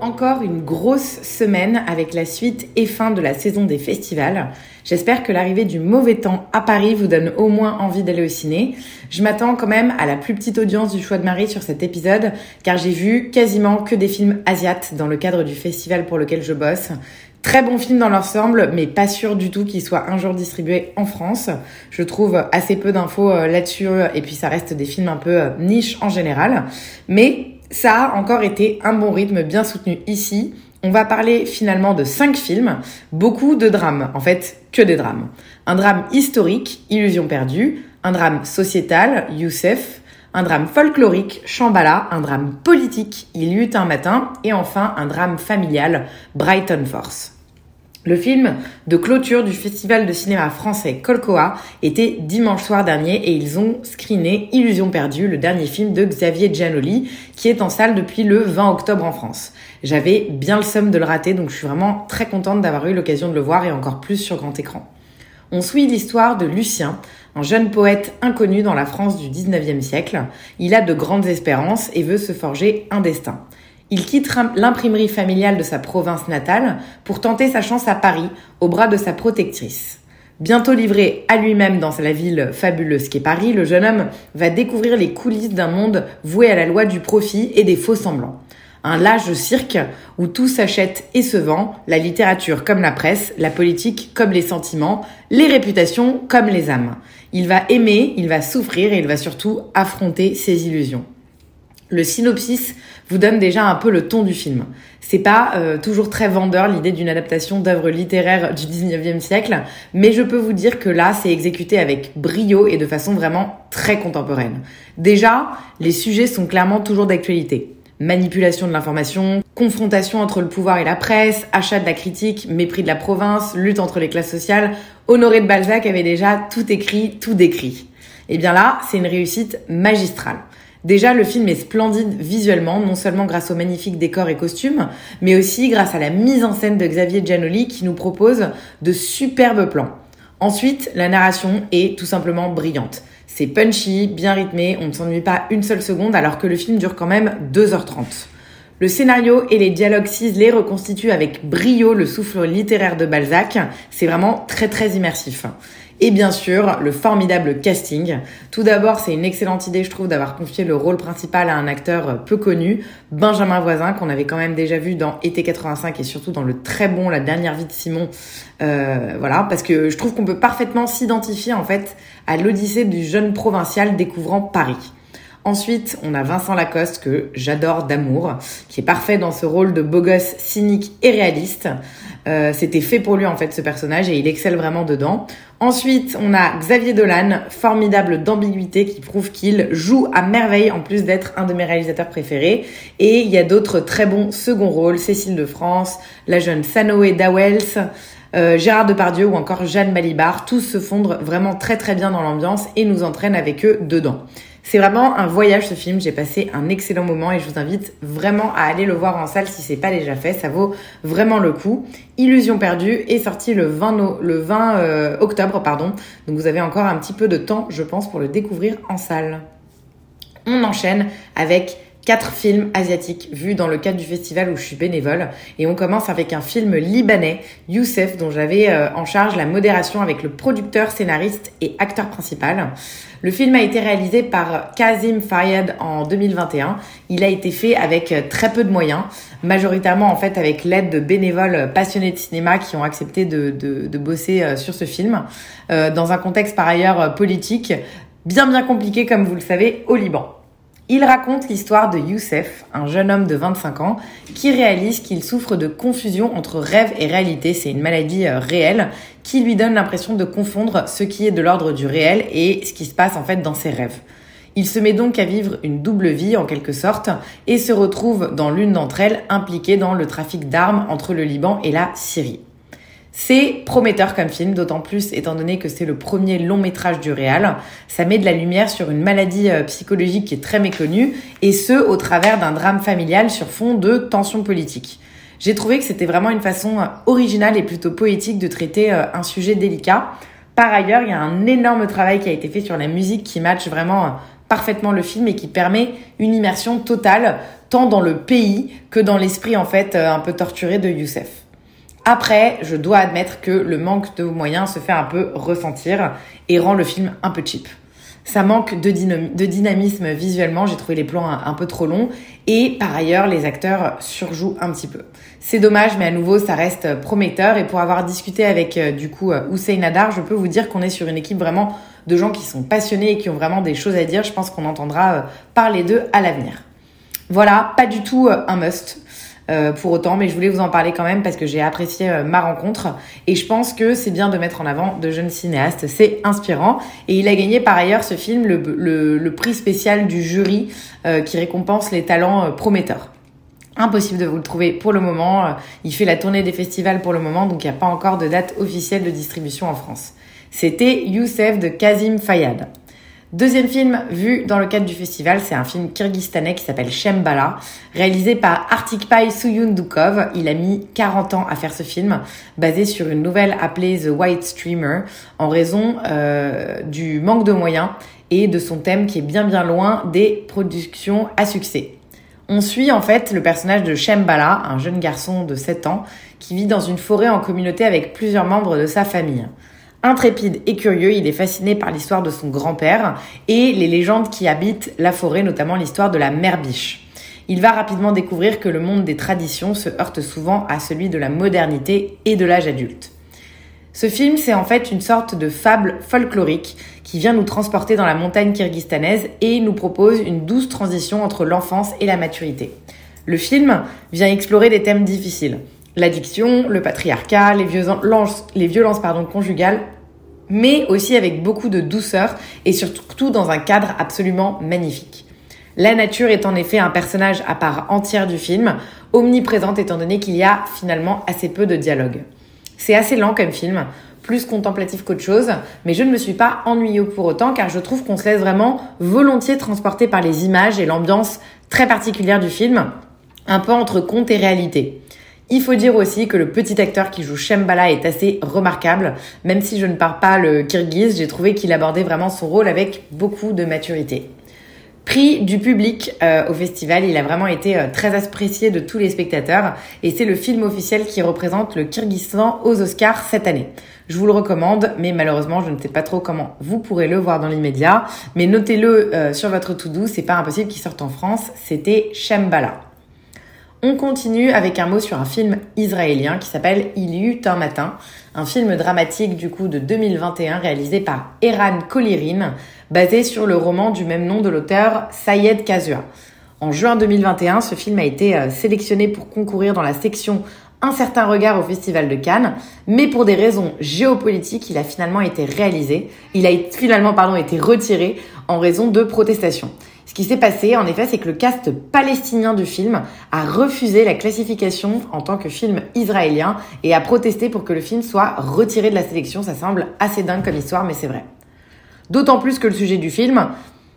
Encore une grosse semaine avec la suite et fin de la saison des festivals. J'espère que l'arrivée du mauvais temps à Paris vous donne au moins envie d'aller au ciné. Je m'attends quand même à la plus petite audience du choix de Marie sur cet épisode, car j'ai vu quasiment que des films asiates dans le cadre du festival pour lequel je bosse. Très bons films dans l'ensemble, mais pas sûr du tout qu'ils soient un jour distribués en France. Je trouve assez peu d'infos euh, là-dessus, et puis ça reste des films un peu euh, niche en général. Mais ça a encore été un bon rythme bien soutenu ici. On va parler finalement de cinq films, beaucoup de drames, en fait que des drames. Un drame historique, Illusion perdue, un drame sociétal, Youssef, un drame folklorique, Shambhala, un drame politique, Il y eut un matin, et enfin un drame familial, Brighton Force. Le film de clôture du festival de cinéma français Colcoa était dimanche soir dernier et ils ont screené Illusion perdue, le dernier film de Xavier Giannoli, qui est en salle depuis le 20 octobre en France. J'avais bien le somme de le rater, donc je suis vraiment très contente d'avoir eu l'occasion de le voir et encore plus sur grand écran. On suit l'histoire de Lucien, un jeune poète inconnu dans la France du 19e siècle. Il a de grandes espérances et veut se forger un destin. Il quitte l'imprimerie familiale de sa province natale pour tenter sa chance à Paris, au bras de sa protectrice. Bientôt livré à lui-même dans la ville fabuleuse qu'est Paris, le jeune homme va découvrir les coulisses d'un monde voué à la loi du profit et des faux semblants. Un lâche cirque où tout s'achète et se vend, la littérature comme la presse, la politique comme les sentiments, les réputations comme les âmes. Il va aimer, il va souffrir et il va surtout affronter ses illusions. Le synopsis vous donne déjà un peu le ton du film. C'est pas euh, toujours très vendeur l'idée d'une adaptation d'œuvres littéraires du 19e siècle, mais je peux vous dire que là, c'est exécuté avec brio et de façon vraiment très contemporaine. Déjà, les sujets sont clairement toujours d'actualité. Manipulation de l'information, confrontation entre le pouvoir et la presse, achat de la critique, mépris de la province, lutte entre les classes sociales. Honoré de Balzac avait déjà tout écrit, tout décrit. Et bien là, c'est une réussite magistrale. Déjà, le film est splendide visuellement, non seulement grâce aux magnifiques décors et costumes, mais aussi grâce à la mise en scène de Xavier Giannoli qui nous propose de superbes plans. Ensuite, la narration est tout simplement brillante. C'est punchy, bien rythmé, on ne s'ennuie pas une seule seconde alors que le film dure quand même 2h30. Le scénario et les dialogues ciselés reconstituent avec brio le souffle littéraire de Balzac. C'est vraiment très très immersif. Et bien sûr, le formidable casting. Tout d'abord, c'est une excellente idée, je trouve, d'avoir confié le rôle principal à un acteur peu connu, Benjamin Voisin, qu'on avait quand même déjà vu dans Été 85 et surtout dans le très bon La dernière vie de Simon. Euh, voilà, parce que je trouve qu'on peut parfaitement s'identifier en fait à l'odyssée du jeune provincial découvrant Paris. Ensuite, on a Vincent Lacoste, que j'adore d'amour, qui est parfait dans ce rôle de beau gosse cynique et réaliste. Euh, C'était fait pour lui en fait ce personnage et il excelle vraiment dedans. Ensuite, on a Xavier Dolan, formidable d'ambiguïté qui prouve qu'il joue à merveille en plus d'être un de mes réalisateurs préférés. Et il y a d'autres très bons second rôles, Cécile de France, la jeune Sanoé Dawels, euh, Gérard Depardieu ou encore Jeanne Balibar. Tous se fondent vraiment très très bien dans l'ambiance et nous entraînent avec eux dedans. C'est vraiment un voyage ce film, j'ai passé un excellent moment et je vous invite vraiment à aller le voir en salle si c'est pas déjà fait, ça vaut vraiment le coup. Illusion perdue est sorti le 20, no le 20 euh, octobre, pardon, donc vous avez encore un petit peu de temps je pense pour le découvrir en salle. On enchaîne avec quatre films asiatiques vus dans le cadre du festival où je suis bénévole. Et on commence avec un film libanais, Youssef, dont j'avais euh, en charge la modération avec le producteur, scénariste et acteur principal. Le film a été réalisé par Kazim Fayed en 2021. Il a été fait avec euh, très peu de moyens, majoritairement en fait avec l'aide de bénévoles passionnés de cinéma qui ont accepté de, de, de bosser euh, sur ce film, dans un contexte par ailleurs politique bien bien compliqué comme vous le savez au Liban. Il raconte l'histoire de Youssef, un jeune homme de 25 ans, qui réalise qu'il souffre de confusion entre rêve et réalité. C'est une maladie euh, réelle qui lui donne l'impression de confondre ce qui est de l'ordre du réel et ce qui se passe en fait dans ses rêves. Il se met donc à vivre une double vie en quelque sorte et se retrouve dans l'une d'entre elles impliquée dans le trafic d'armes entre le Liban et la Syrie. C'est prometteur comme film, d'autant plus étant donné que c'est le premier long métrage du réal. Ça met de la lumière sur une maladie euh, psychologique qui est très méconnue, et ce, au travers d'un drame familial sur fond de tensions politiques. J'ai trouvé que c'était vraiment une façon euh, originale et plutôt poétique de traiter euh, un sujet délicat. Par ailleurs, il y a un énorme travail qui a été fait sur la musique qui matche vraiment parfaitement le film et qui permet une immersion totale, tant dans le pays que dans l'esprit en fait un peu torturé de Youssef. Après, je dois admettre que le manque de moyens se fait un peu ressentir et rend le film un peu cheap. Ça manque de, dynamisme visuellement, j'ai trouvé les plans un, peu trop longs et par ailleurs les acteurs surjouent un petit peu. C'est dommage mais à nouveau ça reste prometteur et pour avoir discuté avec euh, du coup euh, Hussein Adar, je peux vous dire qu'on est sur une équipe vraiment de gens qui sont passionnés et qui ont vraiment des choses à dire. Je pense qu'on entendra euh, parler d'eux à l'avenir. Voilà, pas du tout un must. Euh, pour autant, mais je voulais vous en parler quand même parce que j'ai apprécié euh, ma rencontre et je pense que c'est bien de mettre en avant de jeunes cinéastes, c'est inspirant. Et il a gagné par ailleurs ce film le, le, prix spécial du jury euh, qui récompense les talents prometteurs. Impossible de vous le trouver pour le moment. Il fait la tournée des festivals pour le moment, donc il n'y a pas encore de date officielle de distribution en France. C'était Youssef de Kazim Fayad. Deuxième film vu dans le cadre du festival, c'est un film kirghistanais qui s'appelle Shembala, réalisé par Artikpai Suyundukov. Il a mis 40 ans à faire ce film, basé sur une nouvelle appelée The White Streamer, en raison euh, du manque de moyens et de son thème qui est bien bien loin des productions à succès. On suit en fait le personnage de Shembala, un jeune garçon de 7 ans, qui vit dans une forêt en communauté avec plusieurs membres de sa famille. Intrépide et curieux, il est fasciné par l'histoire de son grand-père et les légendes qui habitent la forêt, notamment l'histoire de la mère biche. Il va rapidement découvrir que le monde des traditions se heurte souvent à celui de la modernité et de l'âge adulte. Ce film, c'est en fait une sorte de fable folklorique qui vient nous transporter dans la montagne kirghistanaise et nous propose une douce transition entre l'enfance et la maturité. Le film vient explorer des thèmes difficiles l'addiction, le patriarcat, les violences, les conjugales, mais aussi avec beaucoup de douceur et surtout dans un cadre absolument magnifique. La nature est en effet un personnage à part entière du film, omniprésente étant donné qu'il y a finalement assez peu de dialogue. C'est assez lent comme film, plus contemplatif qu'autre chose, mais je ne me suis pas ennuyée pour autant car je trouve qu'on se laisse vraiment volontiers transporter par les images et l'ambiance très particulière du film, un peu entre conte et réalité. Il faut dire aussi que le petit acteur qui joue Shembala est assez remarquable. Même si je ne parle pas le kirghiz, j'ai trouvé qu'il abordait vraiment son rôle avec beaucoup de maturité. Prix du public euh, au festival, il a vraiment été euh, très apprécié de tous les spectateurs et c'est le film officiel qui représente le Kyrgyzstan aux Oscars cette année. Je vous le recommande, mais malheureusement, je ne sais pas trop comment vous pourrez le voir dans l'immédiat. Mais notez-le euh, sur votre to-do, c'est pas impossible qu'il sorte en France. C'était Shembala. On continue avec un mot sur un film israélien qui s'appelle Il y eut un matin, un film dramatique du coup de 2021 réalisé par Eran Kolirin, basé sur le roman du même nom de l'auteur Sayed Kazua. En juin 2021, ce film a été euh, sélectionné pour concourir dans la section Un certain regard au Festival de Cannes, mais pour des raisons géopolitiques, il a finalement été réalisé, il a finalement pardon été retiré en raison de protestations. Ce qui s'est passé, en effet, c'est que le cast palestinien du film a refusé la classification en tant que film israélien et a protesté pour que le film soit retiré de la sélection. Ça semble assez dingue comme histoire, mais c'est vrai. D'autant plus que le sujet du film,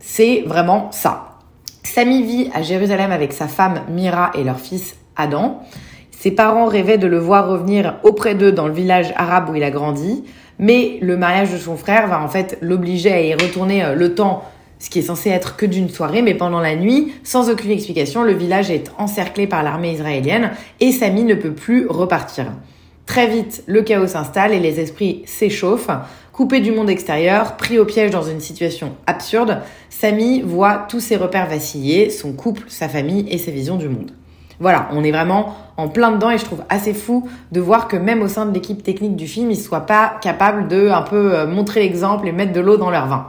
c'est vraiment ça. Samy vit à Jérusalem avec sa femme Mira et leur fils Adam. Ses parents rêvaient de le voir revenir auprès d'eux dans le village arabe où il a grandi, mais le mariage de son frère va en fait l'obliger à y retourner euh, le temps ce qui est censé être que d'une soirée, mais pendant la nuit, sans aucune explication, le village est encerclé par l'armée israélienne et Samy ne peut plus repartir. Très vite, le chaos s'installe et les esprits s'échauffent. Coupé du monde extérieur, pris au piège dans une situation absurde, Samy voit tous ses repères vaciller, son couple, sa famille et ses visions du monde. Voilà, on est vraiment en plein dedans et je trouve assez fou de voir que même au sein de l'équipe technique du film, ils ne soient pas capables de un peu euh, montrer l'exemple et mettre de l'eau dans leur vin.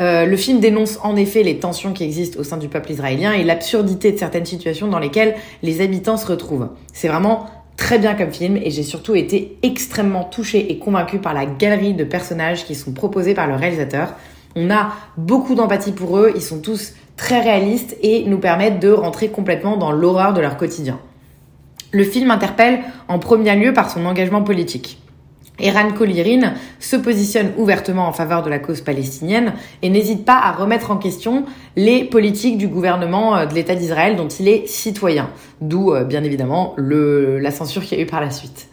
Euh, le film dénonce en effet les tensions qui existent au sein du peuple israélien et l'absurdité de certaines situations dans lesquelles les habitants se retrouvent. C'est vraiment très bien comme film et j'ai surtout été extrêmement touchée et convaincue par la galerie de personnages qui sont proposés par le réalisateur. On a beaucoup d'empathie pour eux, ils sont tous très réalistes et nous permettent de rentrer complètement dans l'horreur de leur quotidien. Le film interpelle en premier lieu par son engagement politique. Eran Kolirin se positionne ouvertement en faveur de la cause palestinienne et n'hésite pas à remettre en question les politiques du gouvernement euh, de l'État d'Israël dont il est citoyen, d'où euh, bien évidemment le, la censure qu'il y a eu par la suite.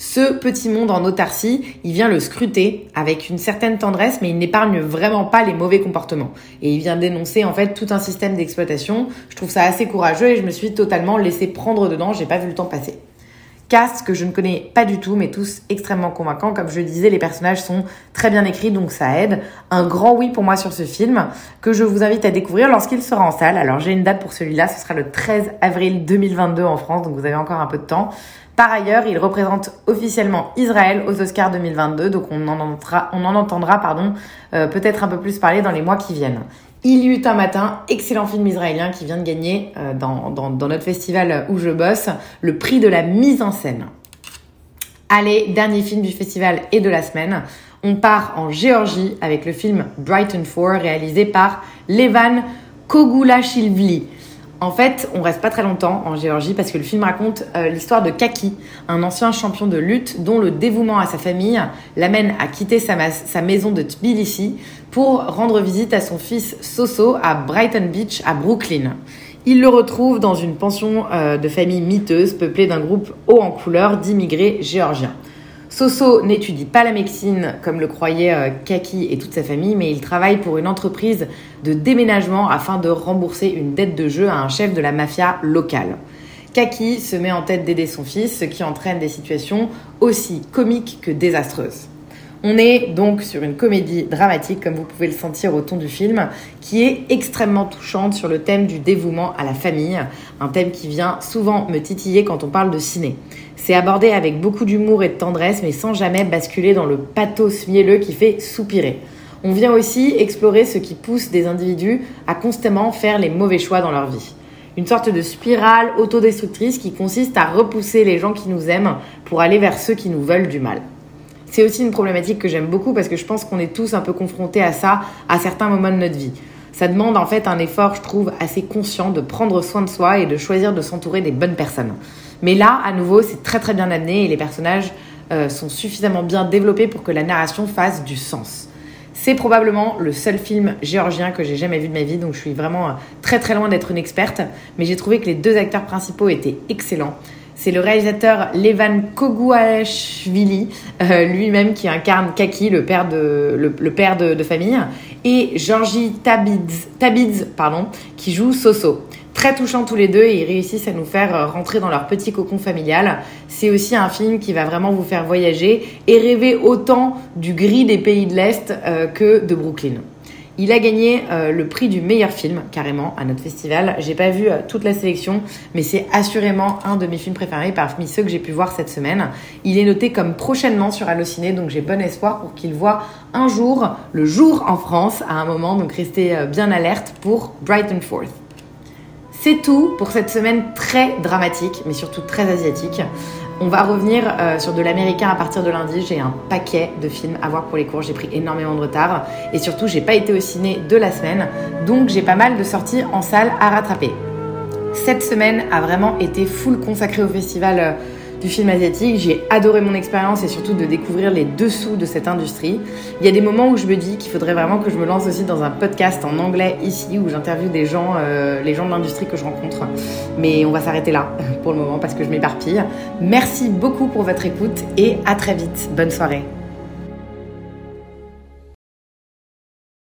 Ce petit monde en autarcie, il vient le scruter avec une certaine tendresse, mais il n'épargne vraiment pas les mauvais comportements. Et il vient dénoncer en fait tout un système d'exploitation. Je trouve ça assez courageux et je me suis totalement laissé prendre dedans, j'ai pas vu le temps passer. Cast que je ne connais pas du tout, mais tous extrêmement convaincants. Comme je le disais, les personnages sont très bien écrits, donc ça aide. Un grand oui pour moi sur ce film, que je vous invite à découvrir lorsqu'il sera en salle. Alors j'ai une date pour celui-là, ce sera le 13 avril 2022 en France, donc vous avez encore un peu de temps. Par ailleurs, il représente officiellement Israël aux Oscars 2022, donc on en entendra, en entendra pardon, euh, peut-être un peu plus parler dans les mois qui viennent. Il y eut un matin, excellent film israélien qui vient de gagner euh, dans, notre festival où je bosse, le prix de la mise en scène. Allez, dernier film du festival et de la semaine. On part en Géorgie avec le film Brighton 4 réalisé par Levan Kogulashvili. En fait, on reste pas très longtemps en Géorgie parce que le film raconte euh, l'histoire de Kaki, un ancien champion de lutte dont le dévouement à sa famille l'amène à quitter sa, maison de Tbilissi pour rendre visite à son fils Soso à Brighton Beach à Brooklyn. Il le retrouve dans une pension euh, de famille miteuse peuplée d'un groupe haut en couleur d'immigrés géorgiens. Soso n'étudie pas la médecine comme le croyait euh, Kaki et toute sa famille, mais il travaille pour une entreprise de déménagement afin de rembourser une dette de jeu à un chef de la mafia locale. Kaki se met en tête d'aider son fils, ce qui entraîne des situations aussi comiques que désastreuses. On est donc sur une comédie dramatique, comme vous pouvez le sentir au ton du film, qui est extrêmement touchante sur le thème du dévouement à la famille, un thème qui vient souvent me titiller quand on parle de ciné. C'est abordé avec beaucoup d'humour et de tendresse, mais sans jamais basculer dans le pathos mielleux qui fait soupirer. On vient aussi explorer ce qui pousse des individus à constamment faire les mauvais choix dans leur vie. Une sorte de spirale autodestructrice qui consiste à repousser les gens qui nous aiment pour aller vers ceux qui nous veulent du mal. C'est aussi une problématique que j'aime beaucoup parce que je pense qu'on est tous un peu confrontés à ça à certains moments de notre vie. Ça demande en fait un effort, je trouve, assez conscient de prendre soin de soi et de choisir de s'entourer des bonnes personnes. Mais là, à nouveau, c'est très très bien amené et les personnages euh, sont suffisamment bien développés pour que la narration fasse du sens. C'est probablement le seul film géorgien que j'ai jamais vu de ma vie, donc je suis vraiment euh, très très loin d'être une experte, mais j'ai trouvé que les deux acteurs principaux étaient excellents. C'est le réalisateur Levan Koguashvili, euh, lui-même qui incarne Kaki, le père de, le, père de, famille, et Georgi Tabidz, Tabidz, pardon, qui joue Soso. Très touchants tous les deux et ils réussissent à nous faire euh, rentrer dans leur petit cocon familial. C'est aussi un film qui va vraiment vous faire voyager et rêver autant du gris des pays de l'Est euh, que de Brooklyn. Il a gagné euh, le prix du meilleur film, carrément, à notre festival. J'ai pas vu euh, toute la sélection, mais c'est assurément un de mes films préférés parmi ceux que j'ai pu voir cette semaine. Il est noté comme prochainement sur Allociné, donc j'ai bon espoir pour qu'il voit un jour, le jour en France, à un moment, donc restez euh, bien alerte pour Brighton Forth. C'est tout pour cette semaine très dramatique, mais surtout très asiatique. On va revenir euh, sur de l'américain à partir de lundi. J'ai un paquet de films à voir pour les cours. J'ai pris énormément de retard et surtout, j'ai pas été au ciné de la semaine, donc j'ai pas mal de sorties en salle à rattraper. Cette semaine a vraiment été full consacrée au festival. Du film asiatique. J'ai adoré mon expérience et surtout de découvrir les dessous de cette industrie. Il y a des moments où je me dis qu'il faudrait vraiment que je me lance aussi dans un podcast en anglais ici où j'interviewe des gens, euh, les gens de l'industrie que je rencontre. Mais on va s'arrêter là pour le moment parce que je m'éparpille. Merci beaucoup pour votre écoute et à très vite. Bonne soirée.